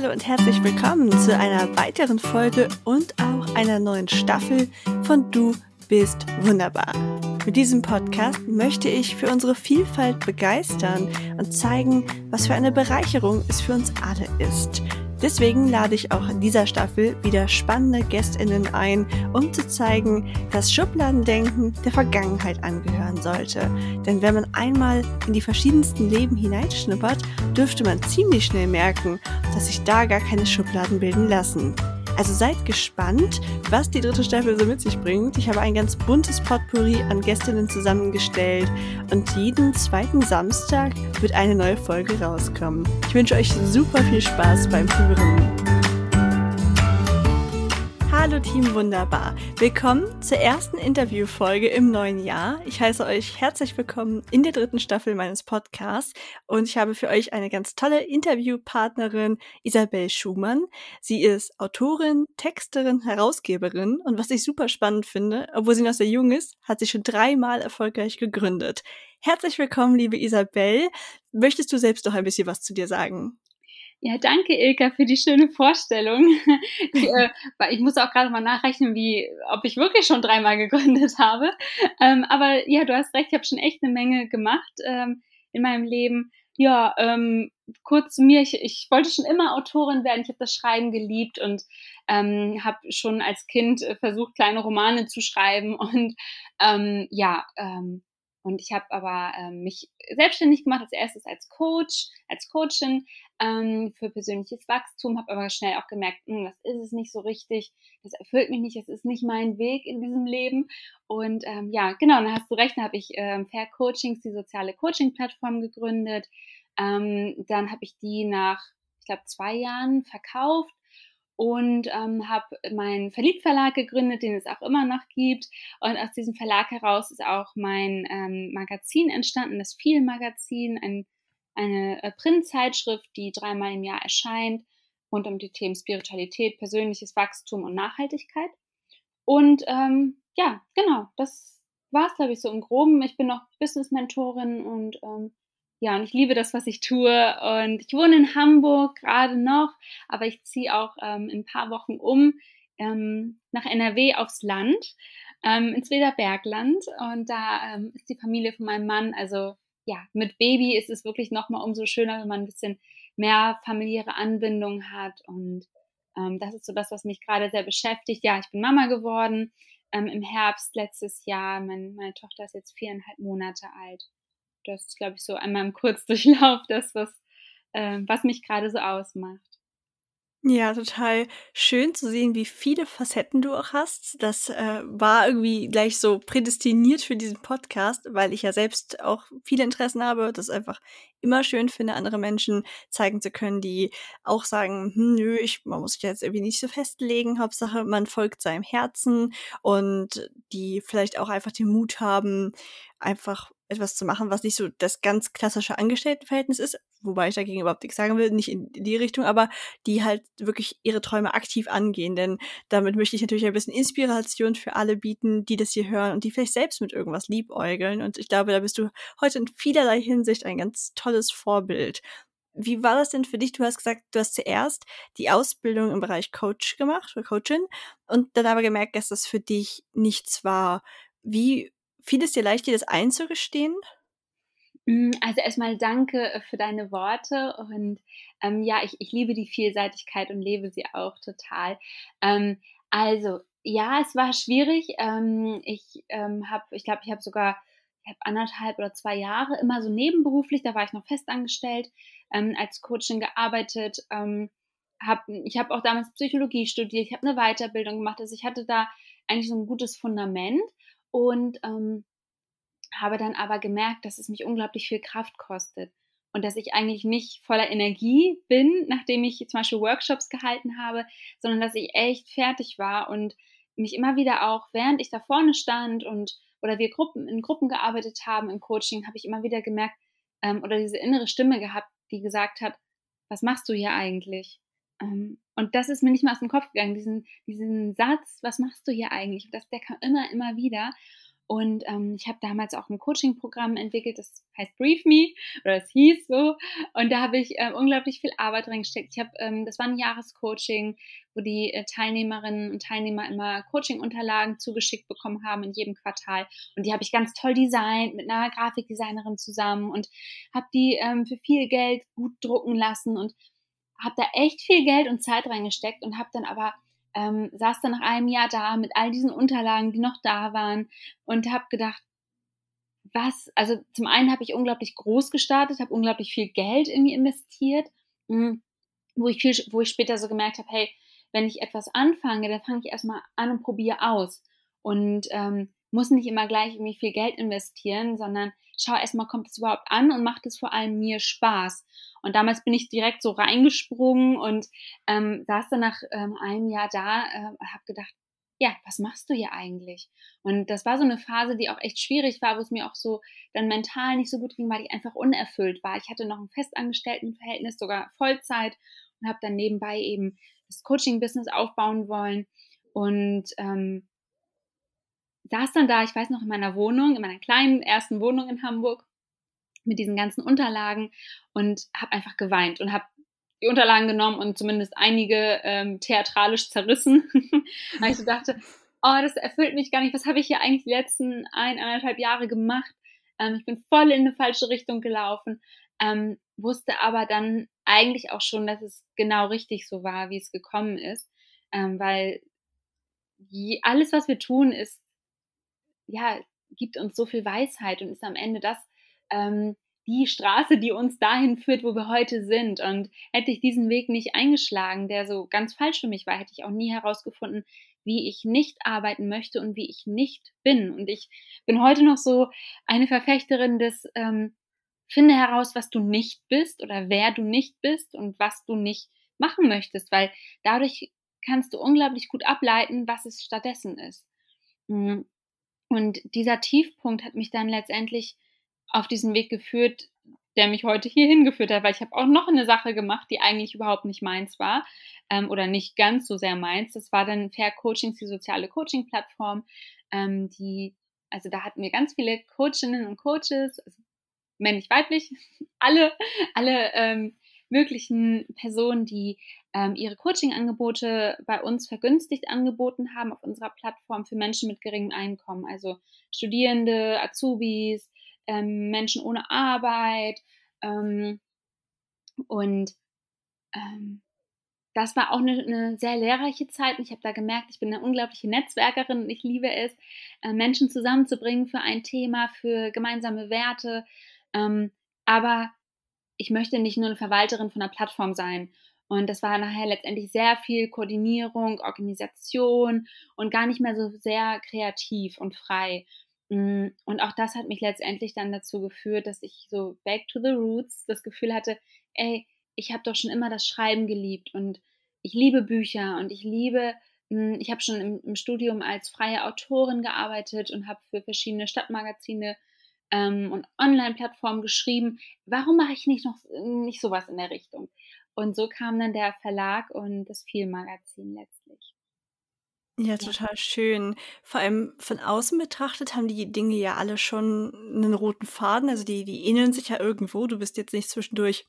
Hallo und herzlich willkommen zu einer weiteren Folge und auch einer neuen Staffel von Du bist wunderbar. Mit diesem Podcast möchte ich für unsere Vielfalt begeistern und zeigen, was für eine Bereicherung es für uns alle ist. Deswegen lade ich auch in dieser Staffel wieder spannende Gästinnen ein, um zu zeigen, dass Schubladendenken der Vergangenheit angehören sollte. Denn wenn man einmal in die verschiedensten Leben hineinschnuppert, dürfte man ziemlich schnell merken, dass sich da gar keine Schubladen bilden lassen. Also seid gespannt, was die dritte Staffel so mit sich bringt. Ich habe ein ganz buntes Potpourri an Gästinnen zusammengestellt und jeden zweiten Samstag wird eine neue Folge rauskommen. Ich wünsche euch super viel Spaß beim Hören. Hallo Team Wunderbar. Willkommen zur ersten Interviewfolge im neuen Jahr. Ich heiße euch herzlich willkommen in der dritten Staffel meines Podcasts und ich habe für euch eine ganz tolle Interviewpartnerin, Isabel Schumann. Sie ist Autorin, Texterin, Herausgeberin und was ich super spannend finde, obwohl sie noch sehr jung ist, hat sie schon dreimal erfolgreich gegründet. Herzlich willkommen, liebe Isabel. Möchtest du selbst noch ein bisschen was zu dir sagen? Ja, danke Ilka für die schöne Vorstellung. Ich, äh, ich muss auch gerade mal nachrechnen, wie, ob ich wirklich schon dreimal gegründet habe. Ähm, aber ja, du hast recht, ich habe schon echt eine Menge gemacht ähm, in meinem Leben. Ja, ähm, kurz zu mir, ich, ich wollte schon immer Autorin werden, ich habe das Schreiben geliebt und ähm, habe schon als Kind äh, versucht, kleine Romane zu schreiben und ähm, ja, ähm, und ich habe aber ähm, mich selbstständig gemacht, als erstes als Coach, als Coachin ähm, für persönliches Wachstum, habe aber schnell auch gemerkt, mh, hm, das ist es nicht so richtig, das erfüllt mich nicht, das ist nicht mein Weg in diesem Leben. Und ähm, ja, genau, dann hast du recht, dann habe ich ähm, Fair Coachings, die soziale Coaching-Plattform gegründet. Ähm, dann habe ich die nach, ich glaube, zwei Jahren verkauft und ähm, habe meinen Verliebtverlag gegründet, den es auch immer noch gibt. Und aus diesem Verlag heraus ist auch mein ähm, Magazin entstanden, das Viel Magazin, ein, eine äh, Printzeitschrift, die dreimal im Jahr erscheint, rund um die Themen Spiritualität, persönliches Wachstum und Nachhaltigkeit. Und ähm, ja, genau, das war es, glaube ich, so im Groben. Ich bin noch Business-Mentorin und ähm, ja, und ich liebe das, was ich tue. Und ich wohne in Hamburg gerade noch, aber ich ziehe auch ähm, in ein paar Wochen um ähm, nach NRW aufs Land, ähm, ins Wederbergland. Und da ähm, ist die Familie von meinem Mann. Also ja, mit Baby ist es wirklich nochmal umso schöner, wenn man ein bisschen mehr familiäre Anbindung hat. Und ähm, das ist so das, was mich gerade sehr beschäftigt. Ja, ich bin Mama geworden ähm, im Herbst letztes Jahr. Mein, meine Tochter ist jetzt viereinhalb Monate alt das ist, glaube ich, so einmal im Kurzdurchlauf das, was, äh, was mich gerade so ausmacht. Ja, total schön zu sehen, wie viele Facetten du auch hast. Das äh, war irgendwie gleich so prädestiniert für diesen Podcast, weil ich ja selbst auch viele Interessen habe. Das einfach immer schön finde, andere Menschen zeigen zu können, die auch sagen, hm, nö, ich, man muss sich jetzt irgendwie nicht so festlegen. Hauptsache, man folgt seinem Herzen und die vielleicht auch einfach den Mut haben, einfach etwas zu machen, was nicht so das ganz klassische Angestelltenverhältnis ist, wobei ich dagegen überhaupt nichts sagen will, nicht in die Richtung, aber die halt wirklich ihre Träume aktiv angehen, denn damit möchte ich natürlich ein bisschen Inspiration für alle bieten, die das hier hören und die vielleicht selbst mit irgendwas liebäugeln und ich glaube, da bist du heute in vielerlei Hinsicht ein ganz tolles Vorbild. Wie war das denn für dich? Du hast gesagt, du hast zuerst die Ausbildung im Bereich Coach gemacht oder Coachin und dann aber gemerkt, dass das für dich nichts war. Wie fiel es dir leicht, dir das einzugestehen? Mm, also erstmal danke äh, für deine Worte und ähm, ja, ich, ich liebe die Vielseitigkeit und lebe sie auch total. Ähm, also ja, es war schwierig. Ähm, ich ähm, habe, ich glaube, ich habe sogar ich habe anderthalb oder zwei Jahre immer so nebenberuflich, da war ich noch festangestellt, ähm, als Coaching gearbeitet. Ähm, hab, ich habe auch damals Psychologie studiert, ich habe eine Weiterbildung gemacht, also ich hatte da eigentlich so ein gutes Fundament und ähm, habe dann aber gemerkt, dass es mich unglaublich viel Kraft kostet und dass ich eigentlich nicht voller Energie bin, nachdem ich zum Beispiel Workshops gehalten habe, sondern dass ich echt fertig war und mich immer wieder auch, während ich da vorne stand und oder wir Gruppen in Gruppen gearbeitet haben im Coaching, habe ich immer wieder gemerkt ähm, oder diese innere Stimme gehabt, die gesagt hat, was machst du hier eigentlich? Ähm, und das ist mir nicht mal aus dem Kopf gegangen, diesen, diesen Satz, was machst du hier eigentlich? Das, der kam immer, immer wieder. Und ähm, ich habe damals auch ein Coaching-Programm entwickelt, das heißt Brief Me oder es hieß so. Und da habe ich äh, unglaublich viel Arbeit reingesteckt. Ich habe, ähm, das war ein Jahrescoaching, wo die äh, Teilnehmerinnen und Teilnehmer immer Coaching-Unterlagen zugeschickt bekommen haben in jedem Quartal. Und die habe ich ganz toll designt mit einer Grafikdesignerin zusammen und habe die ähm, für viel Geld gut drucken lassen und habe da echt viel Geld und Zeit reingesteckt und habe dann aber ähm, saß dann nach einem Jahr da mit all diesen Unterlagen, die noch da waren und habe gedacht, was, also zum einen habe ich unglaublich groß gestartet, habe unglaublich viel Geld mir investiert, hm, wo ich viel, wo ich später so gemerkt habe, hey, wenn ich etwas anfange, dann fange ich erstmal an und probiere aus. Und ähm, muss nicht immer gleich irgendwie viel Geld investieren, sondern schau erstmal, kommt es überhaupt an und macht es vor allem mir Spaß. Und damals bin ich direkt so reingesprungen und ähm, saß dann nach ähm, einem Jahr da, äh, habe gedacht, ja, was machst du hier eigentlich? Und das war so eine Phase, die auch echt schwierig war, wo es mir auch so dann mental nicht so gut ging, weil ich einfach unerfüllt war. Ich hatte noch ein Festangestelltenverhältnis, sogar Vollzeit und habe dann nebenbei eben das Coaching-Business aufbauen wollen. Und ähm, saß dann da, ich weiß noch, in meiner Wohnung, in meiner kleinen ersten Wohnung in Hamburg mit diesen ganzen Unterlagen und habe einfach geweint und habe die Unterlagen genommen und zumindest einige ähm, theatralisch zerrissen, weil ich so dachte, oh, das erfüllt mich gar nicht. Was habe ich hier eigentlich die letzten ein, eineinhalb Jahre gemacht? Ähm, ich bin voll in eine falsche Richtung gelaufen, ähm, wusste aber dann eigentlich auch schon, dass es genau richtig so war, wie es gekommen ist, ähm, weil alles, was wir tun, ist ja, gibt uns so viel Weisheit und ist am Ende das, ähm, die Straße, die uns dahin führt, wo wir heute sind. Und hätte ich diesen Weg nicht eingeschlagen, der so ganz falsch für mich war, hätte ich auch nie herausgefunden, wie ich nicht arbeiten möchte und wie ich nicht bin. Und ich bin heute noch so eine Verfechterin des, ähm, finde heraus, was du nicht bist oder wer du nicht bist und was du nicht machen möchtest, weil dadurch kannst du unglaublich gut ableiten, was es stattdessen ist. Hm. Und dieser Tiefpunkt hat mich dann letztendlich auf diesen Weg geführt, der mich heute hier hingeführt hat, weil ich habe auch noch eine Sache gemacht, die eigentlich überhaupt nicht meins war ähm, oder nicht ganz so sehr meins. Das war dann Fair Coachings, die soziale Coaching-Plattform, ähm, die, also da hatten wir ganz viele Coachinnen und Coaches, also männlich, weiblich, alle, alle ähm, möglichen Personen, die ähm, ihre Coaching-Angebote bei uns vergünstigt angeboten haben auf unserer Plattform für Menschen mit geringem Einkommen, also Studierende, Azubis, ähm, Menschen ohne Arbeit. Ähm, und ähm, das war auch eine, eine, sehr lehrreiche Zeit. Und ich habe da gemerkt, ich bin eine unglaubliche Netzwerkerin und ich liebe es, äh, Menschen zusammenzubringen für ein Thema, für gemeinsame Werte. Ähm, aber ich möchte nicht nur eine Verwalterin von einer Plattform sein. Und das war nachher letztendlich sehr viel Koordinierung, Organisation und gar nicht mehr so sehr kreativ und frei. Mm, und auch das hat mich letztendlich dann dazu geführt, dass ich so back to the roots das Gefühl hatte, ey, ich habe doch schon immer das Schreiben geliebt und ich liebe Bücher und ich liebe, mm, ich habe schon im, im, Studium als freie Autorin gearbeitet und habe für verschiedene Stadtmagazine ähm, und Online-Plattformen geschrieben. Warum mache ich nicht noch nicht sowas in der Richtung? Und so kam dann der Verlag und das Viel-Magazin letztlich. Ja, total schön. Vor allem von außen betrachtet haben die Dinge ja alle schon einen roten Faden. Also die, die ähneln sich ja irgendwo. Du bist jetzt nicht zwischendurch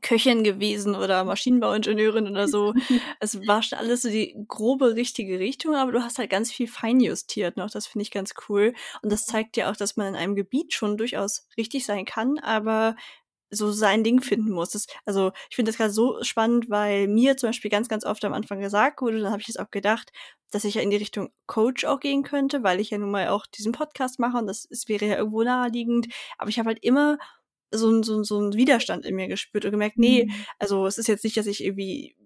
Köchin gewesen oder Maschinenbauingenieurin oder so. Es war schon alles so die grobe richtige Richtung, aber du hast halt ganz viel feinjustiert noch. Das finde ich ganz cool. Und das zeigt ja auch, dass man in einem Gebiet schon durchaus richtig sein kann, aber so sein Ding finden muss. Das, also ich finde das gerade so spannend, weil mir zum Beispiel ganz, ganz oft am Anfang gesagt wurde, dann habe ich jetzt auch gedacht, dass ich ja in die Richtung Coach auch gehen könnte, weil ich ja nun mal auch diesen Podcast mache und das, das wäre ja irgendwo naheliegend. Aber ich habe halt immer so, so, so einen Widerstand in mir gespürt und gemerkt, nee, mhm. also es ist jetzt nicht, dass ich irgendwie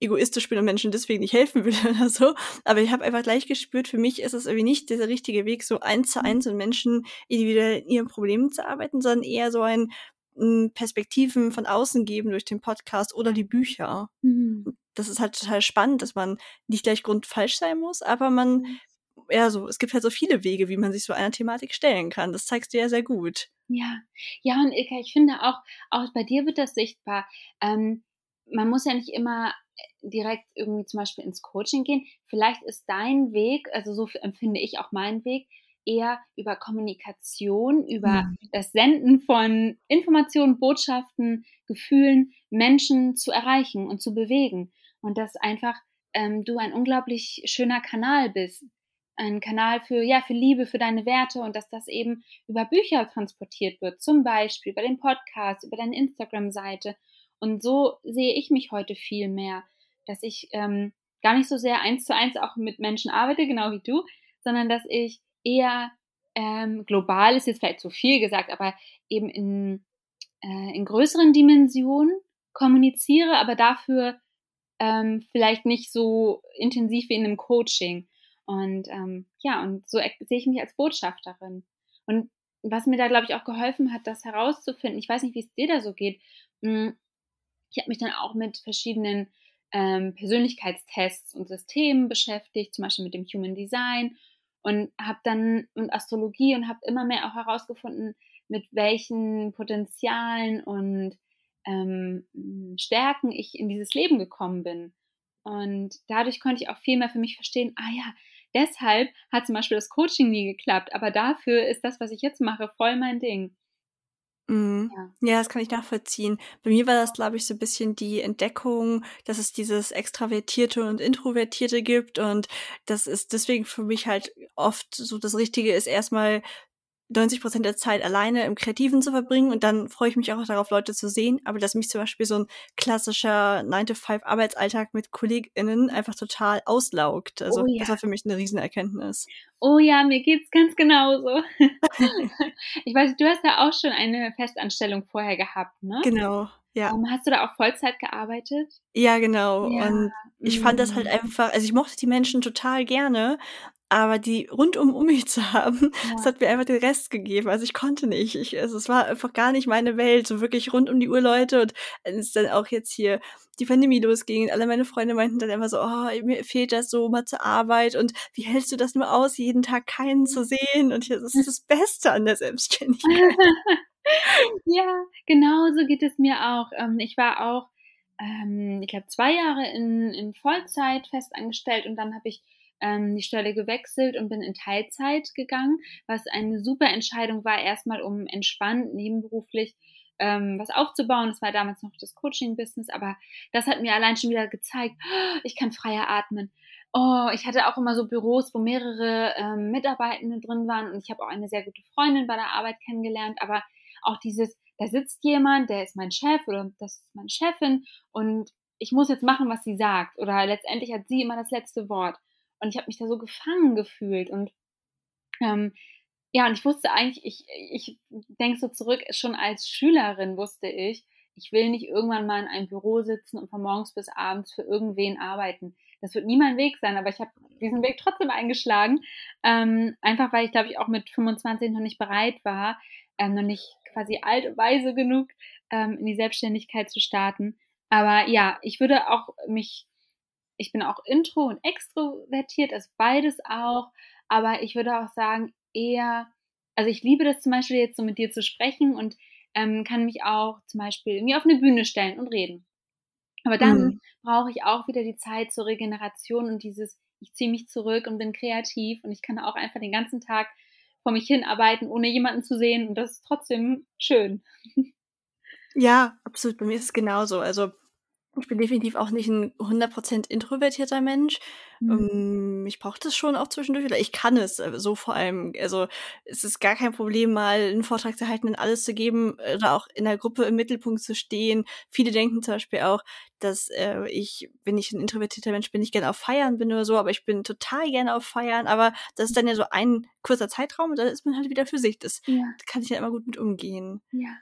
egoistisch bin und Menschen deswegen nicht helfen will oder so. Aber ich habe einfach gleich gespürt, für mich ist es irgendwie nicht der richtige Weg, so eins zu mhm. eins und Menschen individuell in ihren Problemen zu arbeiten, sondern eher so ein Perspektiven von außen geben durch den Podcast oder die Bücher. Mhm. Das ist halt total spannend, dass man nicht gleich grundfalsch sein muss, aber man, mhm. Ja, so, es gibt halt so viele Wege, wie man sich so einer Thematik stellen kann. Das zeigst du ja sehr gut. Ja, ja, und Ilka, ich finde auch, auch bei dir wird das sichtbar. Ähm, man muss ja nicht immer äh, direkt irgendwie zum Beispiel ins Coaching gehen. Vielleicht ist dein Weg, also so empfinde ich auch meinen Weg, eher über Kommunikation, über mhm. das Senden von Informationen, Botschaften, Gefühlen, Menschen zu erreichen und zu bewegen. Und dass einfach ähm, du ein unglaublich schöner Kanal bist. Ein Kanal für, ja, für Liebe, für deine Werte und dass das eben über Bücher transportiert wird, zum Beispiel über den Podcast, über deine Instagram-Seite. Und so sehe ich mich heute viel mehr, dass ich ähm, gar nicht so sehr eins zu eins auch mit Menschen arbeite, genau wie du, sondern dass ich eher ähm, global ist jetzt vielleicht zu viel gesagt, aber eben in, äh, in größeren Dimensionen kommuniziere, aber dafür ähm, vielleicht nicht so intensiv wie in einem Coaching. Und ähm, ja, und so sehe ich mich als Botschafterin. Und was mir da, glaube ich, auch geholfen hat, das herauszufinden, ich weiß nicht, wie es dir da so geht, hm, ich habe mich dann auch mit verschiedenen ähm, Persönlichkeitstests und Systemen beschäftigt, zum Beispiel mit dem Human Design und habe dann und Astrologie und habe immer mehr auch herausgefunden, mit welchen Potenzialen und ähm, Stärken ich in dieses Leben gekommen bin. Und dadurch konnte ich auch viel mehr für mich verstehen, ah ja, deshalb hat zum Beispiel das Coaching nie geklappt, aber dafür ist das, was ich jetzt mache, voll mein Ding. Mhm. Ja. ja, das kann ich nachvollziehen. Bei mir war das, glaube ich, so ein bisschen die Entdeckung, dass es dieses Extravertierte und Introvertierte gibt und das ist deswegen für mich halt oft so das Richtige ist, erstmal 90 Prozent der Zeit alleine im Kreativen zu verbringen und dann freue ich mich auch darauf, Leute zu sehen. Aber dass mich zum Beispiel so ein klassischer 9-to-5-Arbeitsalltag mit KollegInnen einfach total auslaugt. Also, oh ja. das war für mich eine Riesenerkenntnis. Oh ja, mir geht's ganz genauso. ich weiß, du hast ja auch schon eine Festanstellung vorher gehabt, ne? Genau. Ja. Um, hast du da auch Vollzeit gearbeitet? Ja, genau. Ja. Und ich fand das halt mhm. einfach, also ich mochte die Menschen total gerne, aber die rundum um mich zu haben, ja. das hat mir einfach den Rest gegeben. Also ich konnte nicht. Ich, also es war einfach gar nicht meine Welt. So wirklich rund um die Uhr Leute. Und es dann auch jetzt hier die Pandemie losging, alle meine Freunde meinten dann immer so, oh, mir fehlt das so mal zur Arbeit und wie hältst du das nur aus, jeden Tag keinen zu sehen? Und das ist das Beste an der Selbstständigkeit. ja, genau so geht es mir auch. Ähm, ich war auch, ähm, ich glaube, zwei Jahre in, in Vollzeit festangestellt und dann habe ich ähm, die Stelle gewechselt und bin in Teilzeit gegangen, was eine super Entscheidung war, erstmal um entspannt nebenberuflich ähm, was aufzubauen. Das war damals noch das Coaching-Business, aber das hat mir allein schon wieder gezeigt, oh, ich kann freier atmen. Oh, ich hatte auch immer so Büros, wo mehrere ähm, Mitarbeitende drin waren und ich habe auch eine sehr gute Freundin bei der Arbeit kennengelernt, aber auch dieses, da sitzt jemand, der ist mein Chef oder das ist meine Chefin und ich muss jetzt machen, was sie sagt oder letztendlich hat sie immer das letzte Wort. Und ich habe mich da so gefangen gefühlt. Und ähm, ja, und ich wusste eigentlich, ich, ich denke so zurück, schon als Schülerin wusste ich, ich will nicht irgendwann mal in einem Büro sitzen und von morgens bis abends für irgendwen arbeiten. Das wird nie mein Weg sein, aber ich habe diesen Weg trotzdem eingeschlagen. Ähm, einfach weil ich, glaube ich, auch mit 25 noch nicht bereit war, ähm, noch nicht quasi alt und weise genug, ähm, in die Selbstständigkeit zu starten. Aber ja, ich würde auch mich ich bin auch intro und extrovertiert, also beides auch. Aber ich würde auch sagen, eher, also ich liebe das zum Beispiel jetzt so mit dir zu sprechen und ähm, kann mich auch zum Beispiel irgendwie auf eine Bühne stellen und reden. Aber dann mhm. brauche ich auch wieder die Zeit zur Regeneration und dieses, ich ziehe mich zurück und bin kreativ und ich kann auch einfach den ganzen Tag vor mich hinarbeiten, ohne jemanden zu sehen und das ist trotzdem schön. Ja, absolut. Bei mir ist es genauso. Also ich bin definitiv auch nicht ein 100% introvertierter Mensch. Mhm. Ich brauche das schon auch zwischendurch. Oder ich kann es äh, so vor allem. Also es ist gar kein Problem, mal einen Vortrag zu halten und alles zu geben oder auch in der Gruppe im Mittelpunkt zu stehen. Viele denken zum Beispiel auch, dass äh, ich, wenn ich ein introvertierter Mensch bin, nicht gerne auf Feiern bin oder so, aber ich bin total gerne auf Feiern. Aber das ist dann ja so ein kurzer Zeitraum und dann ist man halt wieder für sich. Das ja. kann ich ja immer gut mit umgehen. Ja,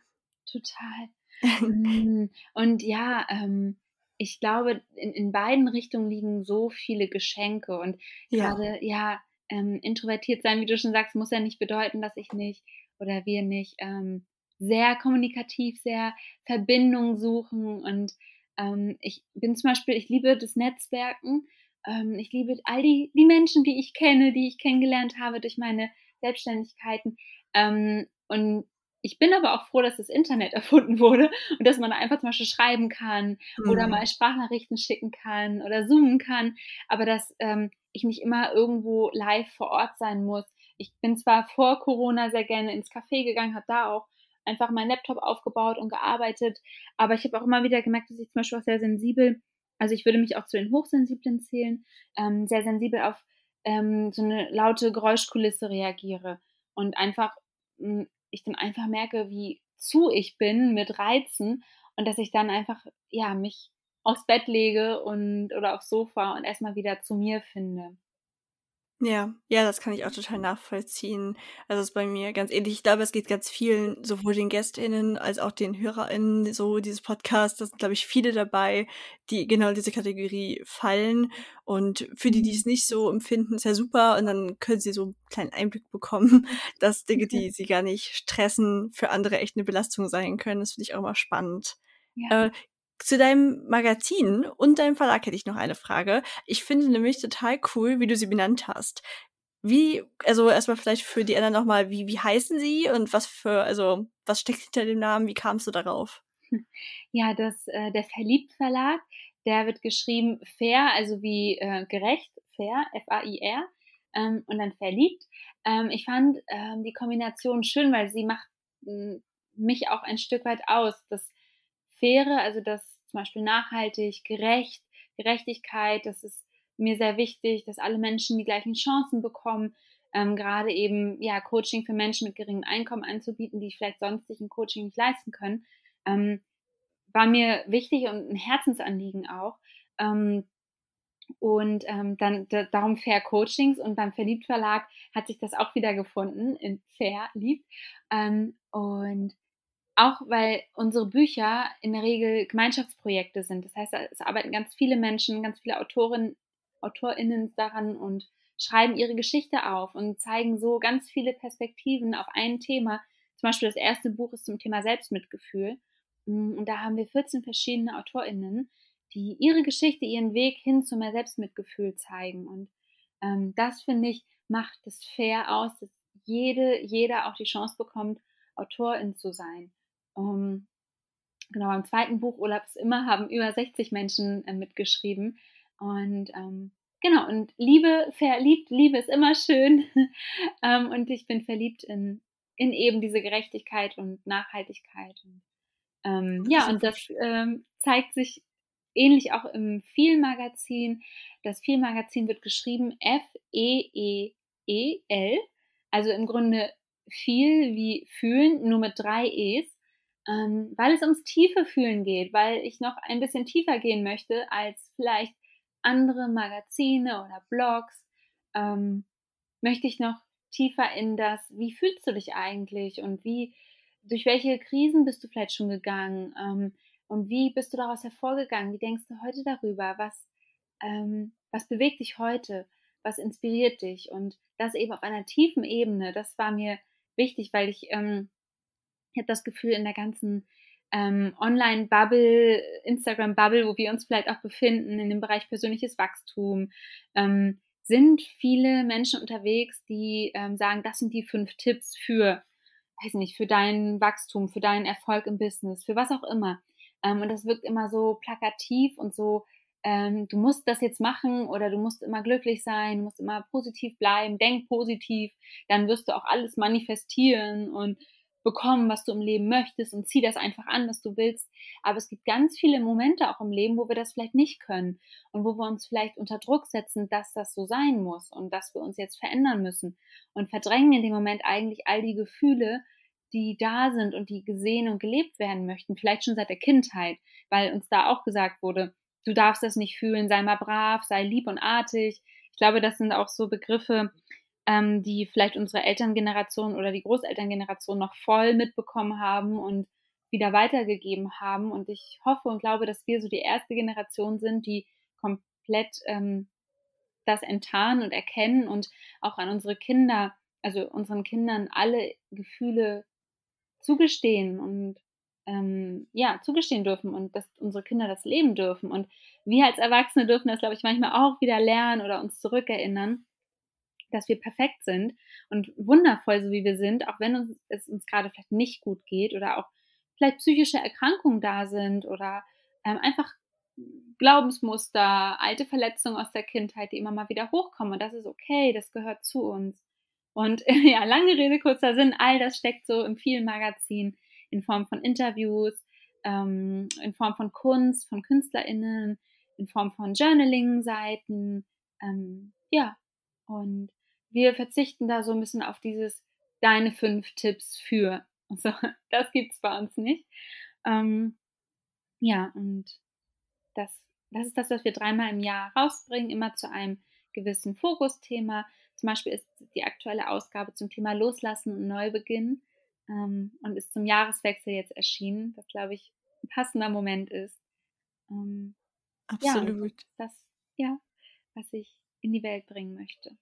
total. Hm, und ja, ähm, ich glaube, in, in beiden Richtungen liegen so viele Geschenke und ja. gerade, ja, ähm, introvertiert sein, wie du schon sagst, muss ja nicht bedeuten, dass ich nicht oder wir nicht ähm, sehr kommunikativ, sehr Verbindung suchen und ähm, ich bin zum Beispiel, ich liebe das Netzwerken, ähm, ich liebe all die, die Menschen, die ich kenne, die ich kennengelernt habe durch meine Selbstständigkeiten ähm, und ich bin aber auch froh, dass das Internet erfunden wurde und dass man einfach zum Beispiel schreiben kann mhm. oder mal Sprachnachrichten schicken kann oder zoomen kann, aber dass ähm, ich nicht immer irgendwo live vor Ort sein muss, ich bin zwar vor Corona sehr gerne ins Café gegangen, habe da auch einfach meinen Laptop aufgebaut und gearbeitet, aber ich habe auch immer wieder gemerkt, dass ich zum Beispiel auch sehr sensibel, also ich würde mich auch zu den Hochsensiblen zählen, ähm, sehr sensibel auf ähm, so eine laute Geräuschkulisse reagiere und einfach mh, hm, ich dann einfach merke, wie zu ich bin mit Reizen und dass ich dann einfach ja mich aufs Bett lege und oder aufs Sofa und erstmal wieder zu mir finde. Ja, ja, das kann ich auch total nachvollziehen. Also, es ist bei mir ganz ähnlich. Ich glaube, es geht ganz vielen, sowohl den GästInnen als auch den HörerInnen so dieses Podcast. Da sind, glaube ich, viele dabei, die genau in diese Kategorie fallen. Und für die, die es nicht so empfinden, ist ja super. Und dann können sie so einen kleinen Einblick bekommen, dass Dinge, die sie gar nicht stressen, für andere echt eine Belastung sein können. Das finde ich auch immer spannend. Ja. Äh, zu deinem Magazin und deinem Verlag hätte ich noch eine Frage. Ich finde nämlich total cool, wie du sie benannt hast. Wie, also erstmal vielleicht für die anderen nochmal, wie, wie heißen sie und was für, also was steckt hinter dem Namen? Wie kamst du darauf? Ja, das, äh, der Verliebt Verlag, der wird geschrieben fair, also wie äh, gerecht, fair, F-A-I-R, ähm, und dann verliebt. Ähm, ich fand ähm, die Kombination schön, weil sie macht mich auch ein Stück weit aus. Das Faire, also das zum Beispiel nachhaltig, gerecht, Gerechtigkeit, das ist mir sehr wichtig, dass alle Menschen die gleichen Chancen bekommen, ähm, gerade eben ja Coaching für Menschen mit geringem Einkommen anzubieten, die vielleicht sonst sich ein Coaching nicht leisten können, ähm, war mir wichtig und ein Herzensanliegen auch. Ähm, und ähm, dann da, darum Fair Coachings und beim Verliebt Verlag hat sich das auch wieder gefunden in Fair Lieb. Ähm, und auch weil unsere Bücher in der Regel Gemeinschaftsprojekte sind. Das heißt, es arbeiten ganz viele Menschen, ganz viele Autorinnen, AutorInnen daran und schreiben ihre Geschichte auf und zeigen so ganz viele Perspektiven auf ein Thema. Zum Beispiel das erste Buch ist zum Thema Selbstmitgefühl. Und da haben wir 14 verschiedene AutorInnen, die ihre Geschichte, ihren Weg hin zu mehr Selbstmitgefühl zeigen. Und ähm, das, finde ich, macht es fair aus, dass jede, jeder auch die Chance bekommt, Autorin zu sein. Um, genau, beim zweiten Buch Urlaub ist immer haben über 60 Menschen äh, mitgeschrieben. Und ähm, genau, und Liebe, verliebt, Liebe ist immer schön. ähm, und ich bin verliebt in, in eben diese Gerechtigkeit und Nachhaltigkeit. Und, ähm, ja, und das ähm, zeigt sich ähnlich auch im Viel-Magazin. Das Viel-Magazin wird geschrieben F-E-E-E-L. Also im Grunde viel wie fühlen, nur mit drei E's ähm, weil es ums tiefe Fühlen geht, weil ich noch ein bisschen tiefer gehen möchte als vielleicht andere Magazine oder Blogs, ähm, möchte ich noch tiefer in das, wie fühlst du dich eigentlich und wie, durch welche Krisen bist du vielleicht schon gegangen ähm, und wie bist du daraus hervorgegangen, wie denkst du heute darüber, was, ähm, was bewegt dich heute, was inspiriert dich? Und das eben auf einer tiefen Ebene, das war mir wichtig, weil ich ähm, ich habe das Gefühl, in der ganzen ähm, Online-Bubble, Instagram-Bubble, wo wir uns vielleicht auch befinden, in dem Bereich persönliches Wachstum, ähm, sind viele Menschen unterwegs, die ähm, sagen, das sind die fünf Tipps für, weiß nicht, für dein Wachstum, für deinen Erfolg im Business, für was auch immer. Ähm, und das wirkt immer so plakativ und so, ähm, du musst das jetzt machen oder du musst immer glücklich sein, du musst immer positiv bleiben, denk positiv, dann wirst du auch alles manifestieren und bekommen, was du im Leben möchtest und zieh das einfach an, was du willst. Aber es gibt ganz viele Momente auch im Leben, wo wir das vielleicht nicht können und wo wir uns vielleicht unter Druck setzen, dass das so sein muss und dass wir uns jetzt verändern müssen und verdrängen in dem Moment eigentlich all die Gefühle, die da sind und die gesehen und gelebt werden möchten, vielleicht schon seit der Kindheit, weil uns da auch gesagt wurde, du darfst das nicht fühlen, sei mal brav, sei lieb und artig. Ich glaube, das sind auch so Begriffe, ähm, die vielleicht unsere Elterngeneration oder die Großelterngeneration noch voll mitbekommen haben und wieder weitergegeben haben. Und ich hoffe und glaube, dass wir so die erste Generation sind, die komplett ähm, das enttarnen und erkennen und auch an unsere Kinder, also unseren Kindern alle Gefühle zugestehen und ähm, ja, zugestehen dürfen und dass unsere Kinder das leben dürfen. Und wir als Erwachsene dürfen das, glaube ich, manchmal auch wieder lernen oder uns zurückerinnern dass wir perfekt sind und wundervoll, so wie wir sind, auch wenn uns, es uns gerade vielleicht nicht gut geht oder auch vielleicht psychische Erkrankungen da sind oder ähm, einfach Glaubensmuster, alte Verletzungen aus der Kindheit, die immer mal wieder hochkommen. Und das ist okay, das gehört zu uns. Und ja, lange Rede, kurzer Sinn, all das steckt so im vielen Magazin in Form von Interviews, ähm, in Form von Kunst, von KünstlerInnen, in Form von Journaling-Seiten. Ähm, ja, und wir verzichten da so ein bisschen auf dieses deine fünf Tipps für. Also, das gibt es bei uns nicht. Ähm, ja, und das, das ist das, was wir dreimal im Jahr rausbringen, immer zu einem gewissen Fokusthema. Zum Beispiel ist die aktuelle Ausgabe zum Thema Loslassen und Neubeginn ähm, und ist zum Jahreswechsel jetzt erschienen, was, glaube ich, ein passender Moment ist. Ähm, Absolut. Ja, das, ja, was ich in die Welt bringen möchte.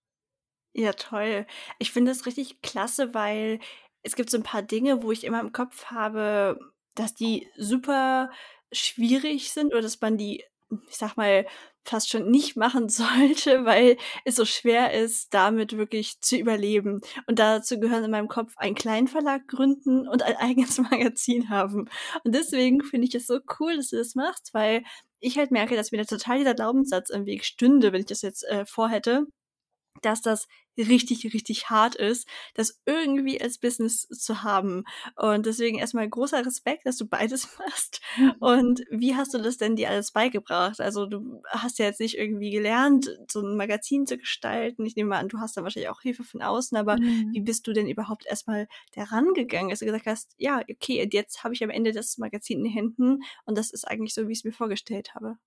Ja, toll. Ich finde das richtig klasse, weil es gibt so ein paar Dinge, wo ich immer im Kopf habe, dass die super schwierig sind oder dass man die, ich sag mal, fast schon nicht machen sollte, weil es so schwer ist, damit wirklich zu überleben. Und dazu gehören in meinem Kopf einen kleinen Verlag gründen und ein eigenes Magazin haben. Und deswegen finde ich es so cool, dass du das machst, weil ich halt merke, dass mir da total dieser Glaubenssatz im Weg stünde, wenn ich das jetzt äh, vorhätte, dass das richtig, richtig hart ist, das irgendwie als Business zu haben. Und deswegen erstmal großer Respekt, dass du beides machst. Mhm. Und wie hast du das denn dir alles beigebracht? Also du hast ja jetzt nicht irgendwie gelernt, so ein Magazin zu gestalten. Ich nehme mal an, du hast da wahrscheinlich auch Hilfe von außen, aber mhm. wie bist du denn überhaupt erstmal daran gegangen, dass du gesagt hast, ja, okay, jetzt habe ich am Ende das Magazin in den Händen und das ist eigentlich so, wie ich es mir vorgestellt habe.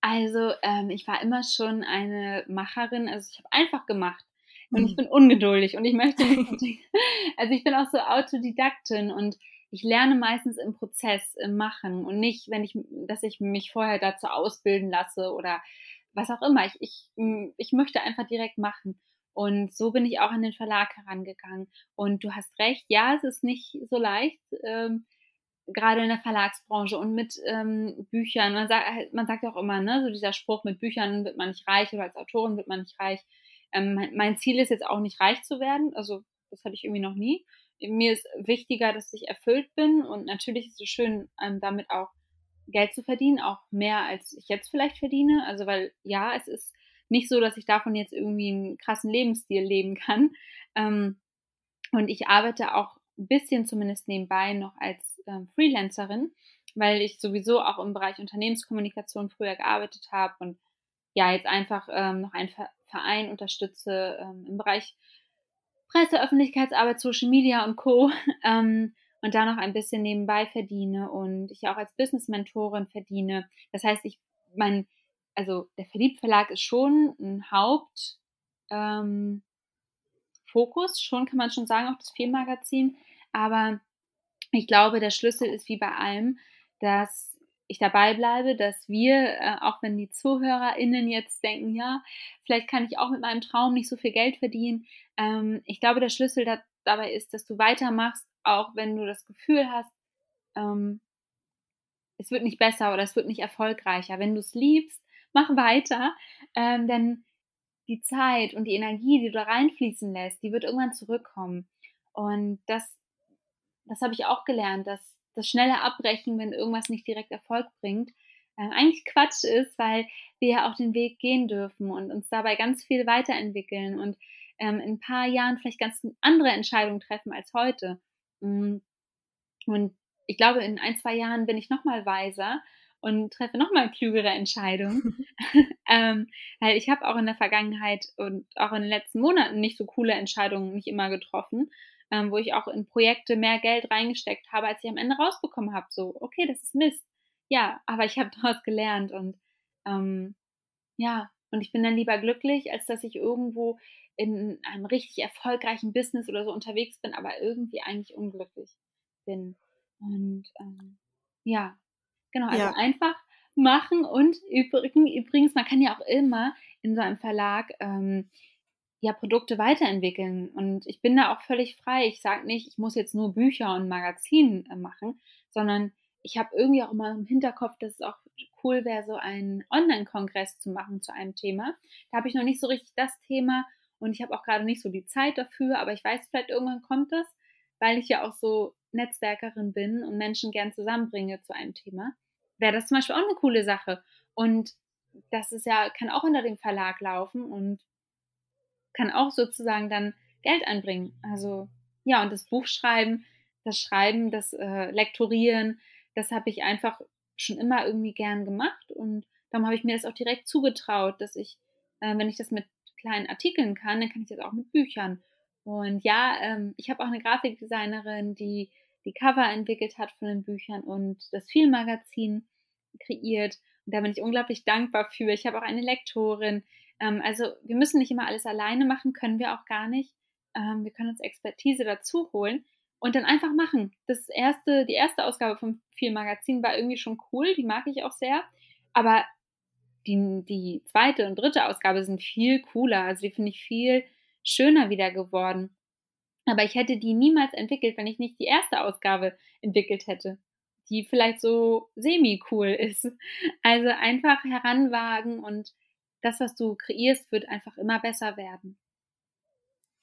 Also, ähm, ich war immer schon eine Macherin. Also, ich habe einfach gemacht. Und ich mhm. bin ungeduldig und ich möchte nicht. also, ich bin auch so Autodidaktin und ich lerne meistens im Prozess, im Machen und nicht, wenn ich, dass ich mich vorher dazu ausbilden lasse oder was auch immer. Ich, ich, ich möchte einfach direkt machen. Und so bin ich auch an den Verlag herangegangen. Und du hast recht, ja, es ist nicht so leicht. Ähm, gerade in der Verlagsbranche und mit ähm, Büchern. Man sagt, halt, man sagt auch immer, ne, so dieser Spruch, mit Büchern wird man nicht reich oder als Autorin wird man nicht reich. Ähm, mein Ziel ist jetzt auch nicht reich zu werden, also das hatte ich irgendwie noch nie. Mir ist wichtiger, dass ich erfüllt bin und natürlich ist es schön, ähm, damit auch Geld zu verdienen, auch mehr als ich jetzt vielleicht verdiene. Also weil ja, es ist nicht so, dass ich davon jetzt irgendwie einen krassen Lebensstil leben kann. Ähm, und ich arbeite auch ein bisschen zumindest nebenbei noch als ähm, Freelancerin, weil ich sowieso auch im Bereich Unternehmenskommunikation früher gearbeitet habe und ja, jetzt einfach ähm, noch einen Verein unterstütze ähm, im Bereich Presse, Öffentlichkeitsarbeit, Social Media und Co. Ähm, und da noch ein bisschen nebenbei verdiene und ich auch als Business-Mentorin verdiene. Das heißt, ich, mein, also der Verliebt Verlag ist schon ein Haupt, ähm, schon kann man schon sagen, auch das Filmmagazin. Aber ich glaube, der Schlüssel ist wie bei allem, dass ich dabei bleibe, dass wir, äh, auch wenn die ZuhörerInnen jetzt denken, ja, vielleicht kann ich auch mit meinem Traum nicht so viel Geld verdienen. Ähm, ich glaube, der Schlüssel da, dabei ist, dass du weitermachst, auch wenn du das Gefühl hast, ähm, es wird nicht besser oder es wird nicht erfolgreicher. Wenn du es liebst, mach weiter, ähm, denn die Zeit und die Energie, die du da reinfließen lässt, die wird irgendwann zurückkommen. Und das das habe ich auch gelernt, dass das schnelle Abbrechen, wenn irgendwas nicht direkt Erfolg bringt, äh, eigentlich Quatsch ist, weil wir ja auch den Weg gehen dürfen und uns dabei ganz viel weiterentwickeln und ähm, in ein paar Jahren vielleicht ganz andere Entscheidungen treffen als heute. Mm. Und ich glaube, in ein, zwei Jahren bin ich nochmal weiser und treffe nochmal klügere Entscheidungen. ähm, weil ich habe auch in der Vergangenheit und auch in den letzten Monaten nicht so coole Entscheidungen nicht immer getroffen ähm, wo ich auch in Projekte mehr Geld reingesteckt habe, als ich am Ende rausbekommen habe. So, okay, das ist Mist. Ja, aber ich habe daraus gelernt und ähm, ja, und ich bin dann lieber glücklich, als dass ich irgendwo in einem richtig erfolgreichen Business oder so unterwegs bin, aber irgendwie eigentlich unglücklich bin. Und ähm, ja, genau, also ja. einfach machen und übrigens, übrigens, man kann ja auch immer in so einem Verlag ähm, ja, Produkte weiterentwickeln. Und ich bin da auch völlig frei. Ich sage nicht, ich muss jetzt nur Bücher und Magazinen äh, machen, sondern ich habe irgendwie auch immer im Hinterkopf, dass es auch cool wäre, so einen Online-Kongress zu machen zu einem Thema. Da habe ich noch nicht so richtig das Thema und ich habe auch gerade nicht so die Zeit dafür, aber ich weiß, vielleicht irgendwann kommt das, weil ich ja auch so Netzwerkerin bin und Menschen gern zusammenbringe zu einem Thema. Wäre das zum Beispiel auch eine coole Sache. Und das ist ja, kann auch unter dem Verlag laufen und kann auch sozusagen dann Geld einbringen. Also ja, und das Buch schreiben, das Schreiben, das äh, Lektorieren, das habe ich einfach schon immer irgendwie gern gemacht und darum habe ich mir das auch direkt zugetraut, dass ich, äh, wenn ich das mit kleinen Artikeln kann, dann kann ich das auch mit Büchern. Und ja, ähm, ich habe auch eine Grafikdesignerin, die die Cover entwickelt hat von den Büchern und das Filmmagazin kreiert. Und da bin ich unglaublich dankbar für. Ich habe auch eine Lektorin. Ähm, also wir müssen nicht immer alles alleine machen, können wir auch gar nicht. Ähm, wir können uns Expertise dazu holen und dann einfach machen. Das erste, die erste Ausgabe vom Filmmagazin war irgendwie schon cool, die mag ich auch sehr. Aber die, die zweite und dritte Ausgabe sind viel cooler. Also die finde ich viel schöner wieder geworden. Aber ich hätte die niemals entwickelt, wenn ich nicht die erste Ausgabe entwickelt hätte, die vielleicht so semi-cool ist. Also einfach heranwagen und das, was du kreierst, wird einfach immer besser werden.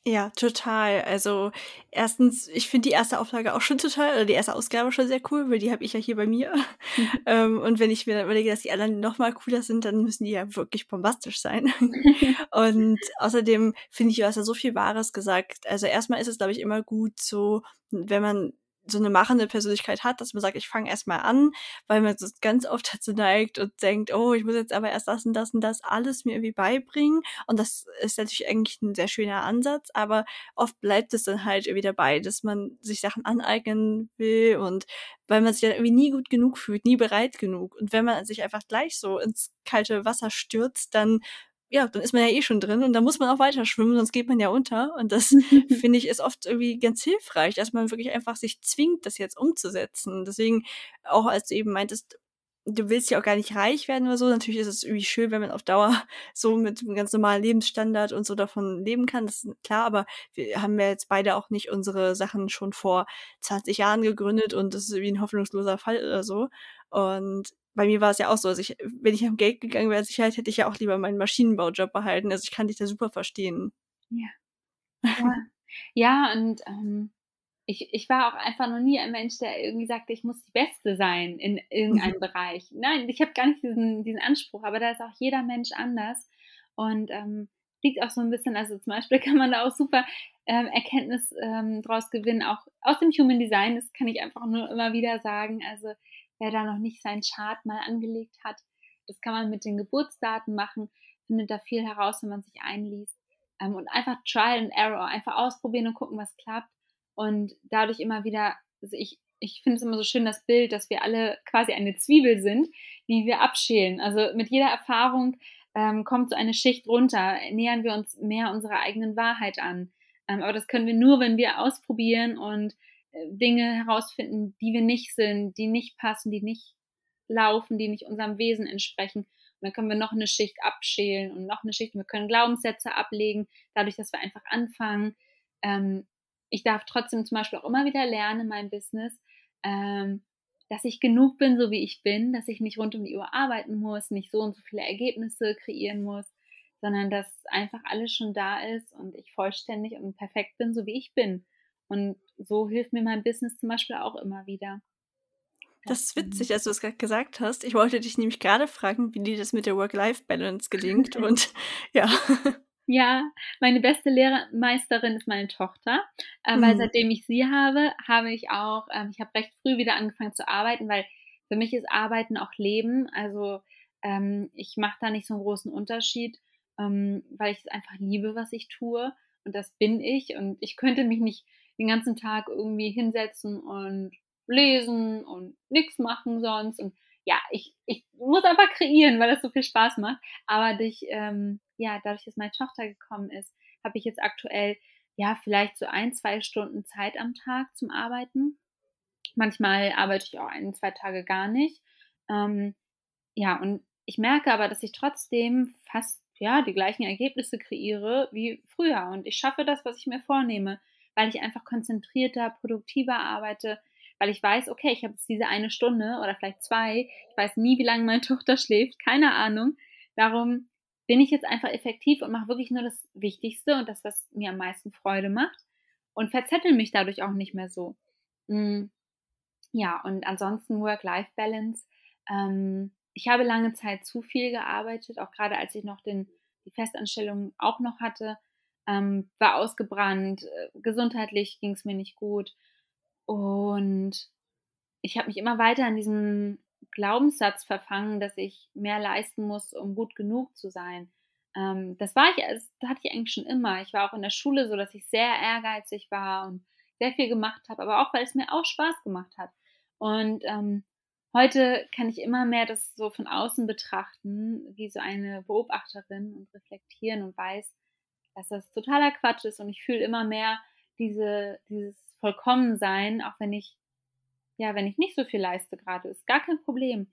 Ja, total. Also erstens, ich finde die erste Auflage auch schon total, oder die erste Ausgabe schon sehr cool, weil die habe ich ja hier bei mir. Mhm. ähm, und wenn ich mir dann überlege, dass die anderen noch mal cooler sind, dann müssen die ja wirklich bombastisch sein. und außerdem finde ich, du hast ja so viel Wahres gesagt. Also erstmal ist es, glaube ich, immer gut, so, wenn man so eine machende Persönlichkeit hat, dass man sagt, ich fange erstmal an, weil man so ganz oft dazu neigt und denkt, oh, ich muss jetzt aber erst das und das und das alles mir irgendwie beibringen. Und das ist natürlich eigentlich ein sehr schöner Ansatz, aber oft bleibt es dann halt irgendwie dabei, dass man sich Sachen aneignen will und weil man sich dann irgendwie nie gut genug fühlt, nie bereit genug. Und wenn man sich einfach gleich so ins kalte Wasser stürzt, dann ja, dann ist man ja eh schon drin und dann muss man auch weiter schwimmen, sonst geht man ja unter. Und das finde ich ist oft irgendwie ganz hilfreich, dass man wirklich einfach sich zwingt, das jetzt umzusetzen. Deswegen, auch als du eben meintest, du willst ja auch gar nicht reich werden oder so. Natürlich ist es irgendwie schön, wenn man auf Dauer so mit einem ganz normalen Lebensstandard und so davon leben kann. Das ist klar, aber wir haben ja jetzt beide auch nicht unsere Sachen schon vor 20 Jahren gegründet und das ist irgendwie ein hoffnungsloser Fall oder so. Und bei mir war es ja auch so, also ich, wenn ich am Geld gegangen wäre, Sicherheit hätte ich ja auch lieber meinen Maschinenbaujob behalten. Also ich kann dich da super verstehen. Ja. Ja, ja und ähm, ich, ich war auch einfach noch nie ein Mensch, der irgendwie sagte, ich muss die Beste sein in irgendeinem mhm. Bereich. Nein, ich habe gar nicht diesen, diesen Anspruch, aber da ist auch jeder Mensch anders. Und ähm, liegt auch so ein bisschen, also zum Beispiel kann man da auch super ähm, Erkenntnis ähm, draus gewinnen, auch aus dem Human Design, das kann ich einfach nur immer wieder sagen. Also wer da noch nicht seinen Chart mal angelegt hat. Das kann man mit den Geburtsdaten machen, findet da viel heraus, wenn man sich einliest. Ähm, und einfach Trial and Error, einfach ausprobieren und gucken, was klappt. Und dadurch immer wieder, also ich, ich finde es immer so schön, das Bild, dass wir alle quasi eine Zwiebel sind, die wir abschälen. Also mit jeder Erfahrung ähm, kommt so eine Schicht runter, nähern wir uns mehr unserer eigenen Wahrheit an. Ähm, aber das können wir nur, wenn wir ausprobieren und Dinge herausfinden, die wir nicht sind, die nicht passen, die nicht laufen, die nicht unserem Wesen entsprechen. Und dann können wir noch eine Schicht abschälen und noch eine Schicht. Wir können Glaubenssätze ablegen, dadurch, dass wir einfach anfangen. Ähm, ich darf trotzdem zum Beispiel auch immer wieder lernen in meinem Business, ähm, dass ich genug bin, so wie ich bin, dass ich nicht rund um die Uhr arbeiten muss, nicht so und so viele Ergebnisse kreieren muss, sondern dass einfach alles schon da ist und ich vollständig und perfekt bin, so wie ich bin. Und so hilft mir mein Business zum Beispiel auch immer wieder. Das ist witzig, als du es gerade gesagt hast. Ich wollte dich nämlich gerade fragen, wie dir das mit der Work-Life-Balance gelingt. und ja. Ja, meine beste Lehrmeisterin ist meine Tochter, äh, weil mhm. seitdem ich sie habe, habe ich auch, ähm, ich habe recht früh wieder angefangen zu arbeiten, weil für mich ist Arbeiten auch Leben. Also ähm, ich mache da nicht so einen großen Unterschied, ähm, weil ich es einfach liebe, was ich tue. Und das bin ich. Und ich könnte mich nicht den ganzen Tag irgendwie hinsetzen und lesen und nichts machen sonst. Und ja, ich, ich muss einfach kreieren, weil das so viel Spaß macht. Aber durch, ähm, ja, dadurch, dass meine Tochter gekommen ist, habe ich jetzt aktuell ja vielleicht so ein, zwei Stunden Zeit am Tag zum Arbeiten. Manchmal arbeite ich auch ein, zwei Tage gar nicht. Ähm, ja, und ich merke aber, dass ich trotzdem fast ja die gleichen Ergebnisse kreiere wie früher. Und ich schaffe das, was ich mir vornehme weil ich einfach konzentrierter, produktiver arbeite, weil ich weiß, okay, ich habe jetzt diese eine Stunde oder vielleicht zwei, ich weiß nie, wie lange meine Tochter schläft, keine Ahnung. Darum bin ich jetzt einfach effektiv und mache wirklich nur das Wichtigste und das, was mir am meisten Freude macht und verzettel mich dadurch auch nicht mehr so. Mm. Ja, und ansonsten Work-Life-Balance. Ähm, ich habe lange Zeit zu viel gearbeitet, auch gerade als ich noch den, die Festanstellung auch noch hatte, ähm, war ausgebrannt, äh, gesundheitlich ging es mir nicht gut. Und ich habe mich immer weiter an diesem Glaubenssatz verfangen, dass ich mehr leisten muss, um gut genug zu sein. Ähm, das war ich, das hatte ich eigentlich schon immer. Ich war auch in der Schule so, dass ich sehr ehrgeizig war und sehr viel gemacht habe, aber auch weil es mir auch Spaß gemacht hat. Und ähm, heute kann ich immer mehr das so von außen betrachten, wie so eine Beobachterin und reflektieren und weiß, dass das totaler Quatsch ist und ich fühle immer mehr diese, dieses Vollkommensein, auch wenn ich, ja, wenn ich nicht so viel leiste gerade, ist gar kein Problem.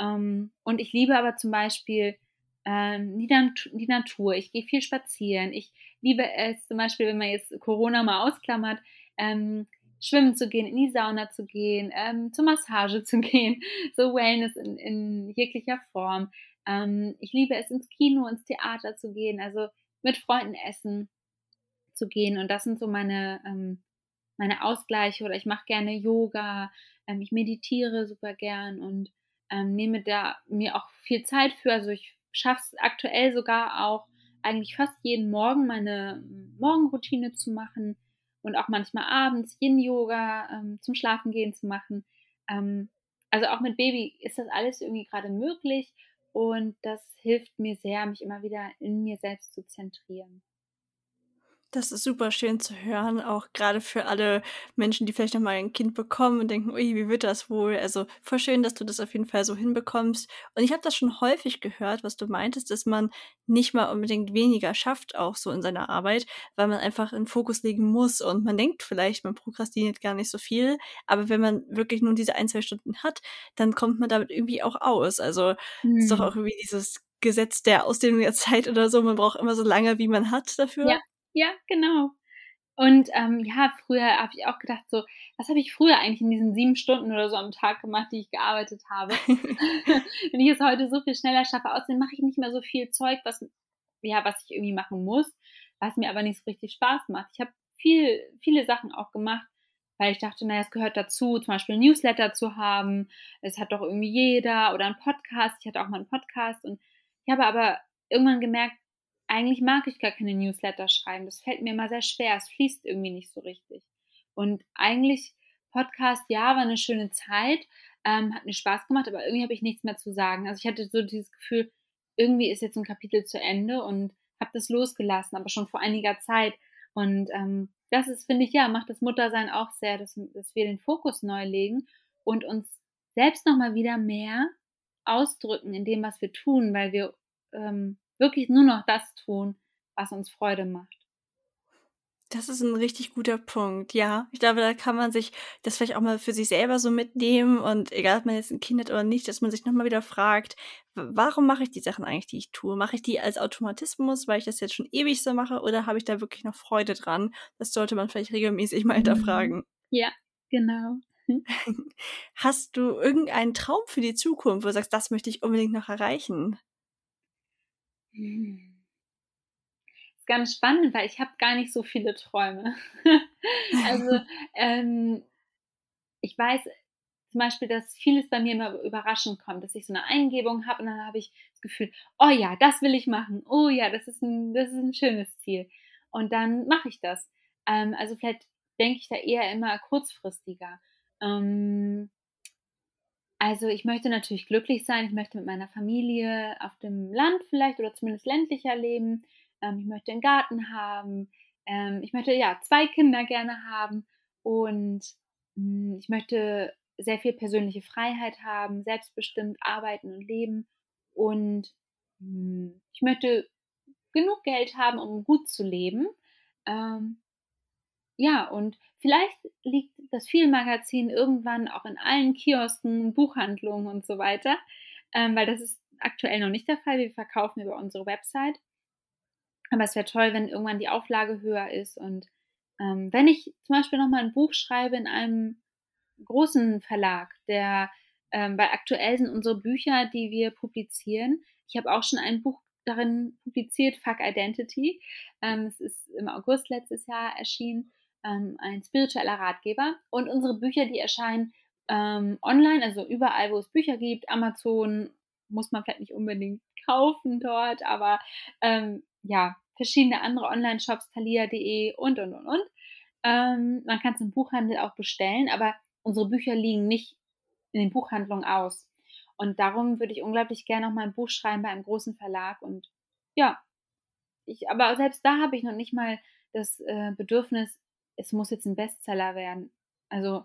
Ähm, und ich liebe aber zum Beispiel ähm, die, die, Natur, ich gehe viel spazieren, ich liebe es zum Beispiel, wenn man jetzt Corona mal ausklammert, ähm, schwimmen zu gehen, in die Sauna zu gehen, ähm, zur Massage zu gehen, so Wellness in, in jeglicher Form. Ähm, ich liebe es, ins Kino, ins Theater zu gehen, also mit Freunden essen zu gehen. Und das sind so meine, ähm, meine Ausgleiche. Oder ich mache gerne Yoga, ähm, ich meditiere super gern und ähm, nehme da mir auch viel Zeit für. Also ich schaffe es aktuell sogar auch eigentlich fast jeden Morgen meine Morgenroutine zu machen und auch manchmal abends Yin-Yoga ähm, zum Schlafengehen zu machen. Ähm, also auch mit Baby ist das alles irgendwie gerade möglich und das hilft mir sehr, mich immer wieder in mir selbst zu zentrieren. Das ist super schön zu hören, auch gerade für alle Menschen, die vielleicht noch mal ein Kind bekommen und denken: „Ui, wie wird das wohl?“ Also, voll schön, dass du das auf jeden Fall so hinbekommst. Und ich habe das schon häufig gehört, was du meintest, dass man nicht mal unbedingt weniger schafft, auch so in seiner Arbeit, weil man einfach 'n Fokus legen muss und man denkt vielleicht, man prokrastiniert gar nicht so viel, aber wenn man wirklich nur diese ein, 2 Stunden hat, dann kommt man damit irgendwie auch aus. Also, ist doch Mhm. auch irgendwie dieses Gesetz der Ausdehnung der Zeit oder so, man braucht immer so lange, wie man hat dafür. ja, genau. Und, ähm, ja, früher habe ich auch gedacht so: „Was habe ich früher eigentlich in diesen 7 Stunden oder so am Tag gemacht, die ich gearbeitet habe?“ Wenn ich es heute so viel schneller schaffe außerdem mache ich nicht mehr so viel Zeug, was ja, was ich irgendwie machen muss, was mir aber nicht so richtig Spaß macht. Ich habe viel viele Sachen auch gemacht, weil ich dachte: „Na ja, es gehört dazu, zum Beispiel 'n Newsletter zu haben. Es hat doch irgendwie jeder oder 'n Podcast.“ Ich hatte auch mal 'n Podcast und ich habe aber irgendwann gemerkt, eigentlich mag ich gar keine Newsletter schreiben. Das fällt mir immer sehr schwer. Es fließt irgendwie nicht so richtig. Und eigentlich Podcast, ja, war 'ne schöne Zeit, ähm, hat mir Spaß gemacht, aber irgendwie habe ich nichts mehr zu sagen. Also, ich hatte so dieses Gefühl, irgendwie ist jetzt 'n Kapitel zu Ende und habe das losgelassen, aber schon vor einiger Zeit. Und, ähm, das ist, finde ich ja, macht das Muttersein auch sehr, dass dass wir den Fokus neu legen und uns selbst noch mal wieder mehr ausdrücken in dem, was wir tun, weil wir, ähm, wirklich nur noch das tun, was uns Freude macht. Das ist 'n richtig guter Punkt, ja. Ich glaube, da kann man sich das vielleicht auch mal für sich selber so mitnehmen und egal, ob man jetzt 'n Kind hat oder nicht, dass man sich noch mal wieder fragt: „W warum mache ich die Sachen eigentlich, die ich tue? Mache ich die als Automatismus, weil ich das jetzt schon ewig so mache, oder habe ich da wirklich noch Freude dran?“ Das sollte man vielleicht regelmäßig mal Mhm. hinterfragen. Ja, genau. Hast du irgendeinen Traum für die Zukunft, wo du sagst: „Das möchte ich unbedingt noch erreichen?“ Hm. Ist ganz spannend, weil ich habe gar nicht so viele Träume. Also, ähm, ich weiß zum Beispiel, dass vieles bei mir immer überraschend kommt, dass ich so 'ne Eingebung habe und dann habe ich das Gefühl: „Oh ja, das will ich machen. Oh ja, das ist 'n das ist 'n schönes Ziel.“ Und dann mache ich das. Ähm, also, vielleicht denke ich da eher immer kurzfristiger. Ähm also, ich möchte natürlich glücklich sein. Ich möchte mit meiner Familie auf dem Land vielleicht oder zumindest ländlicher leben. Ähm, ich möchte 'n Garten haben. Ähm, ich möchte, ja, 2 Kinder gerne haben und, hm, ich möchte sehr viel persönliche Freiheit haben, selbstbestimmt arbeiten und leben und, hm, ich möchte genug Geld haben, um gut zu leben. Ähm ja, und vielleicht liegt das Viel-Magazin irgendwann auch in allen Kiosken, Buchhandlungen und so weiter, ähm, weil das ist aktuell noch nicht der Fall. Wir verkaufen über unsere Website. Aber es wäre toll, wenn irgendwann die Auflage höher ist und, ähm, wenn ich zum Beispiel noch mal 'n Buch schreibe in einem großen Verlag, der ähm, weil aktuell sind unsere Bücher, die wir publizieren ich habe auch schon ein Buch darin publiziert, Fuck Identity. Ähm, es ist im August letztes Jahr erschienen, ähm, ein spiritueller Ratgeber. Und unsere Bücher, die erscheinen, ähm, online, also überall, wo es Bücher gibt. Amazon muss man vielleicht nicht unbedingt kaufen dort, aber, ähm, ja, verschiedene andere Online-Shops, thalia.de und, und, und, und. Ähm, man kann es im Buchhandel auch bestellen, aber unsere Bücher liegen nicht in den Buchhandlungen aus. Und darum würde ich unglaublich gerne noch mal ein Buch schreiben bei einem großen Verlag. Und ja, ich, aber selbst da habe ich noch nicht mal das äh, Bedürfnis, es muss jetzt ein Bestseller werden. Also,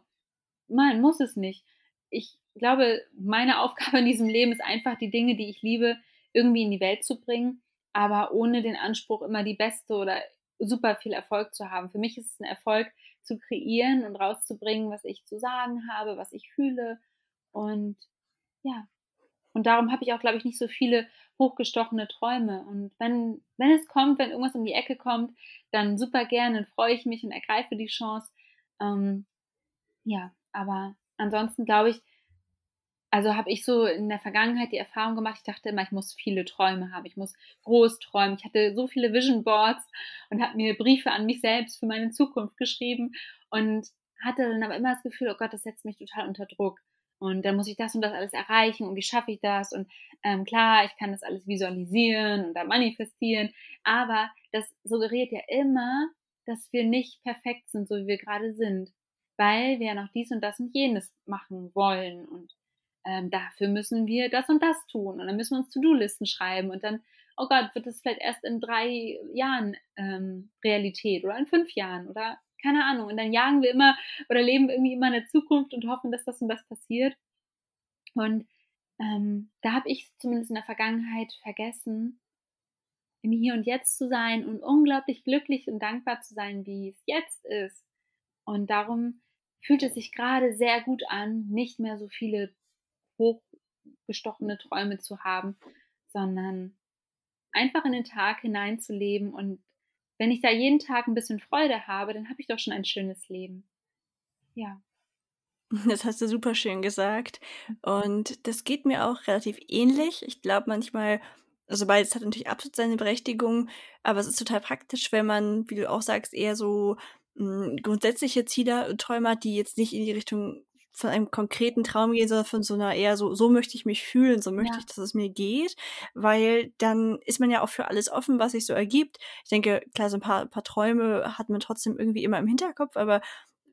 nein, muss es nicht. Ich glaube, meine Aufgabe in diesem Leben ist einfach, die Dinge, die ich liebe, irgendwie in die Welt zu bringen, aber ohne den Anspruch, immer die beste oder super viel Erfolg zu haben. Für mich ist es ein Erfolg, zu kreieren und rauszubringen, was ich zu sagen habe, was ich fühle. Und ja, und darum habe ich auch, glaube ich, nicht so viele hochgestochene Träume. Und wenn, wenn es kommt, wenn irgendwas um die Ecke kommt, dann super gerne, dann freue ich mich und ergreife die Chance. Ähm, ja, aber ansonsten glaube ich, also habe ich so in der Vergangenheit die Erfahrung gemacht, ich dachte immer, ich muss viele Träume haben, ich muss groß träumen. Ich hatte so viele Vision Boards und habe mir Briefe an mich selbst für meine Zukunft geschrieben und hatte dann aber immer das Gefühl, oh Gott, das setzt mich total unter Druck. Und dann muss ich das und das alles erreichen und wie schaffe ich das? Und ähm, klar, ich kann das alles visualisieren und da manifestieren, aber das suggeriert ja immer, dass wir nicht perfekt sind, so wie wir gerade sind, weil wir ja noch dies und das und jenes machen wollen und ähm, dafür müssen wir das und das tun und dann müssen wir uns To-Do-Listen schreiben und dann, oh Gott, wird das vielleicht erst in drei Jahren ähm, Realität oder in fünf Jahren oder keine Ahnung. Und dann jagen wir immer oder leben irgendwie immer in der Zukunft und hoffen, dass das und das passiert. Und ähm, da habe ich zumindest in der Vergangenheit vergessen, im Hier und Jetzt zu sein und unglaublich glücklich und dankbar zu sein, wie es jetzt ist. Und darum fühlt es sich gerade sehr gut an, nicht mehr so viele hochgestochene Träume zu haben, sondern einfach in den Tag hineinzuleben und wenn ich da jeden Tag ein bisschen Freude habe, dann habe ich doch schon ein schönes Leben. Ja. Das hast du super schön gesagt. Und das geht mir auch relativ ähnlich. Ich glaube manchmal, also beides hat natürlich absolut seine Berechtigung, aber es ist total praktisch, wenn man, wie du auch sagst, eher so hm, grundsätzliche Ziele, Träume hat, die jetzt nicht in die Richtung von einem konkreten Traum gehen, sondern von so einer eher so, so möchte ich mich fühlen, so möchte ja. ich, dass es mir geht, weil dann ist man ja auch für alles offen, was sich so ergibt. Ich denke, klar, so ein paar, paar Träume hat man trotzdem irgendwie immer im Hinterkopf, aber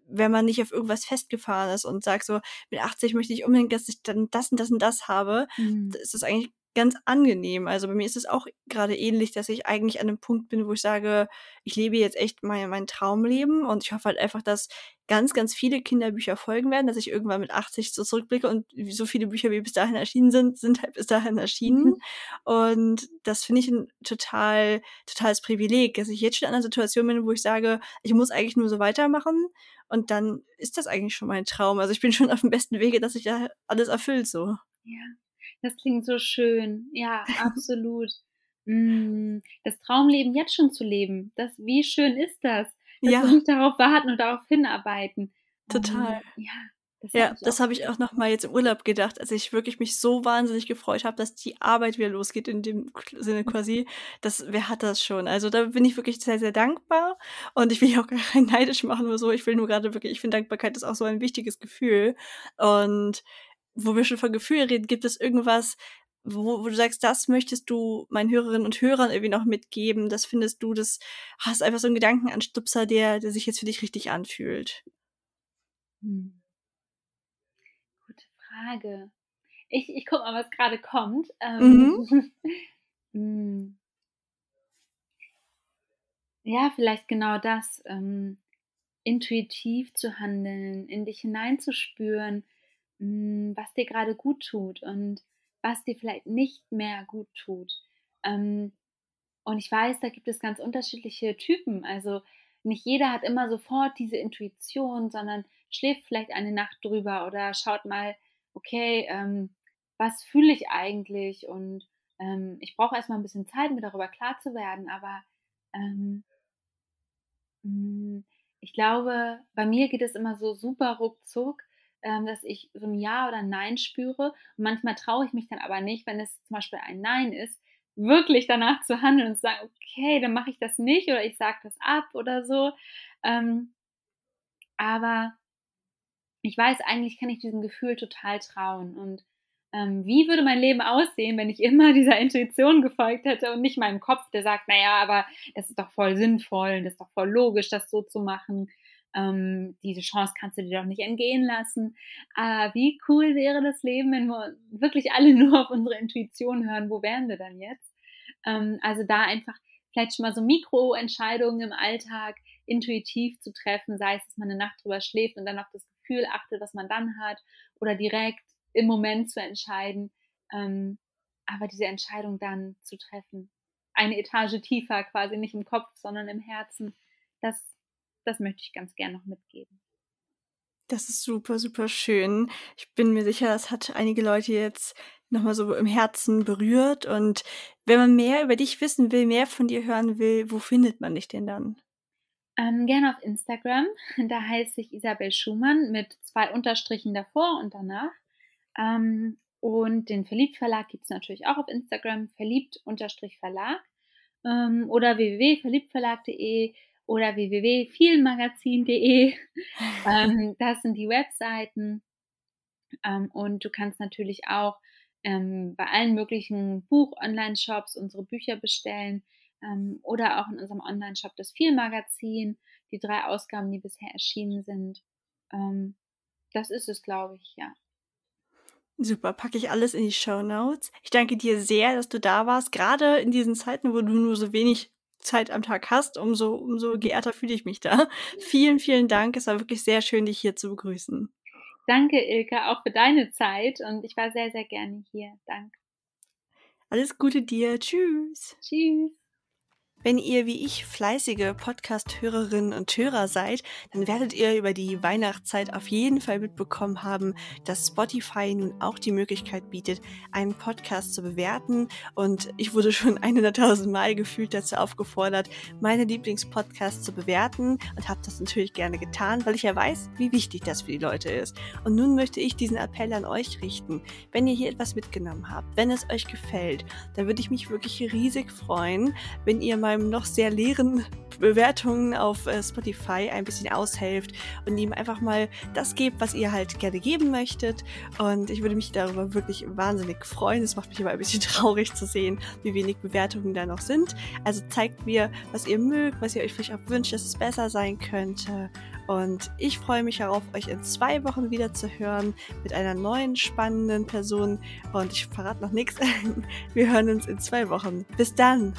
wenn man nicht auf irgendwas festgefahren ist und sagt so, mit 80 möchte ich unbedingt, dass ich dann das und das und das habe, mhm. ist das eigentlich ganz angenehm. Also bei mir ist es auch gerade ähnlich, dass ich eigentlich an einem Punkt bin, wo ich sage, ich lebe jetzt echt mein, mein Traumleben und ich hoffe halt einfach, dass ganz, ganz viele Kinderbücher folgen werden, dass ich irgendwann mit 80 so zurückblicke und so viele Bücher, wie bis dahin erschienen sind, sind halt bis dahin erschienen. Mhm. Und das finde ich ein total, totales Privileg, dass ich jetzt schon in einer Situation bin, wo ich sage, ich muss eigentlich nur so weitermachen und dann ist das eigentlich schon mein Traum. Also ich bin schon auf dem besten Wege, dass sich da alles erfüllt so. Ja. Das klingt so schön. Ja, absolut. mm, das Traumleben jetzt schon zu leben. Das, wie schön ist das? Dass ja. wir nicht darauf warten und darauf hinarbeiten. Total. Um, ja. Das ja, hab das habe ich auch noch mal jetzt im Urlaub gedacht, als ich wirklich mich so wahnsinnig gefreut habe, dass die Arbeit wieder losgeht in dem Sinne quasi. Das, wer hat das schon? Also da bin ich wirklich sehr, sehr dankbar und ich will ja auch gar kein neidisch machen oder so. Ich will nur gerade wirklich, ich finde Dankbarkeit ist auch so ein wichtiges Gefühl und wo wir schon von Gefühlen reden, gibt es irgendwas, wo, wo du sagst, das möchtest du meinen Hörerinnen und Hörern irgendwie noch mitgeben? Das findest du, das hast einfach so einen Gedankenanstupser, der, der sich jetzt für dich richtig anfühlt? Hm. Gute Frage. Ich, ich guck mal, was gerade kommt. Ähm, mhm. Hm. ja, vielleicht genau das. Ähm, intuitiv zu handeln, in dich hineinzuspüren, was dir gerade gut tut und was dir vielleicht nicht mehr gut tut. Ähm, und ich weiß, da gibt es ganz unterschiedliche Typen. Also nicht jeder hat immer sofort diese Intuition, sondern schläft vielleicht eine Nacht drüber oder schaut mal, okay, ähm, was fühle ich eigentlich? Und ähm, ich brauche erstmal ein bisschen Zeit, mir darüber klar zu werden. Aber hm, ich glaube, bei mir geht es immer so super ruckzuck dass ich so ein Ja oder ein Nein spüre. Und manchmal traue ich mich dann aber nicht, wenn es zum Beispiel ein Nein ist, wirklich danach zu handeln und zu sagen, okay, dann mache ich das nicht oder ich sage das ab oder so. Ähm, aber ich weiß, eigentlich kann ich diesem Gefühl total trauen und ähm, wie würde mein Leben aussehen, wenn ich immer dieser Intuition gefolgt hätte und nicht meinem Kopf, der sagt, naja, aber das ist doch voll sinnvoll, das ist doch voll logisch, das so zu machen. Ähm, diese Chance kannst du dir doch nicht entgehen lassen. Aber wie cool wäre das Leben, wenn wir wirklich alle nur auf unsere Intuition hören? Wo wären wir dann jetzt? Ähm, also da einfach vielleicht schon mal so Mikroentscheidungen im Alltag intuitiv zu treffen, sei es, dass man eine Nacht drüber schläft und dann auf das Gefühl achtet, was man dann hat, oder direkt im Moment zu entscheiden, ähm, aber diese Entscheidung dann zu treffen. Eine Etage tiefer, quasi nicht im Kopf, sondern im Herzen. Das, das möchte ich ganz gern noch mitgeben. Das ist super, super schön. Ich bin mir sicher, das hat einige Leute jetzt nochmal so im Herzen berührt. Und wenn man mehr über dich wissen will, mehr von dir hören will, wo findet man dich denn dann? Ähm, gerne auf Instagram. Da heiße ich Isabel Schumann mit zwei Unterstrichen davor und danach. Ähm, und den Verliebt Verlag gibt es natürlich auch auf Instagram, verliebt-verlag ähm, oder www.verliebtverlag.de oder www.vielmagazin.de. ähm, das sind die Webseiten. Ähm, und du kannst natürlich auch ähm, bei allen möglichen Buch-Online-Shops unsere Bücher bestellen ähm, oder auch in unserem Online-Shop das Vielmagazin, die drei Ausgaben, die bisher erschienen sind. Ähm, das ist es, glaube ich, ja. Super, packe ich alles in die Show Notes. Ich danke dir sehr, dass du da warst, gerade in diesen Zeiten, wo du nur so wenig Zeit am Tag hast, umso, umso geehrter fühle ich mich da. Vielen, vielen Dank. Es war wirklich sehr schön, dich hier zu begrüßen. Danke, Ilka, auch für deine Zeit und ich war sehr, sehr gerne hier. Danke. Alles Gute dir. Tschüss. Tschüss. Wenn ihr wie ich fleißige Podcast-Hörerinnen und Hörer seid, dann werdet ihr über die Weihnachtszeit auf jeden Fall mitbekommen haben, dass Spotify nun auch die Möglichkeit bietet, einen Podcast zu bewerten. Und ich wurde schon 100.000 Mal gefühlt dazu aufgefordert, meine Lieblingspodcasts zu bewerten und habe das natürlich gerne getan, weil ich ja weiß, wie wichtig das für die Leute ist. Und nun möchte ich diesen Appell an euch richten. Wenn ihr hier etwas mitgenommen habt, wenn es euch gefällt, dann würde ich mich wirklich riesig freuen, wenn ihr mal meinem noch sehr leeren Bewertungen auf äh, Spotify ein bisschen aushelft und ihm einfach mal das gebt, was ihr halt gerne geben möchtet. Und ich würde mich darüber wirklich wahnsinnig freuen. Es macht mich aber ein bisschen traurig zu sehen, wie wenig Bewertungen da noch sind. Also zeigt mir, was ihr mögt, was ihr euch vielleicht auch wünscht, dass es besser sein könnte. Und ich freue mich darauf, euch in zwei Wochen wieder zu hören mit einer neuen spannenden Person. Und ich verrate noch nichts. Wir hören uns in zwei Wochen. Bis dann!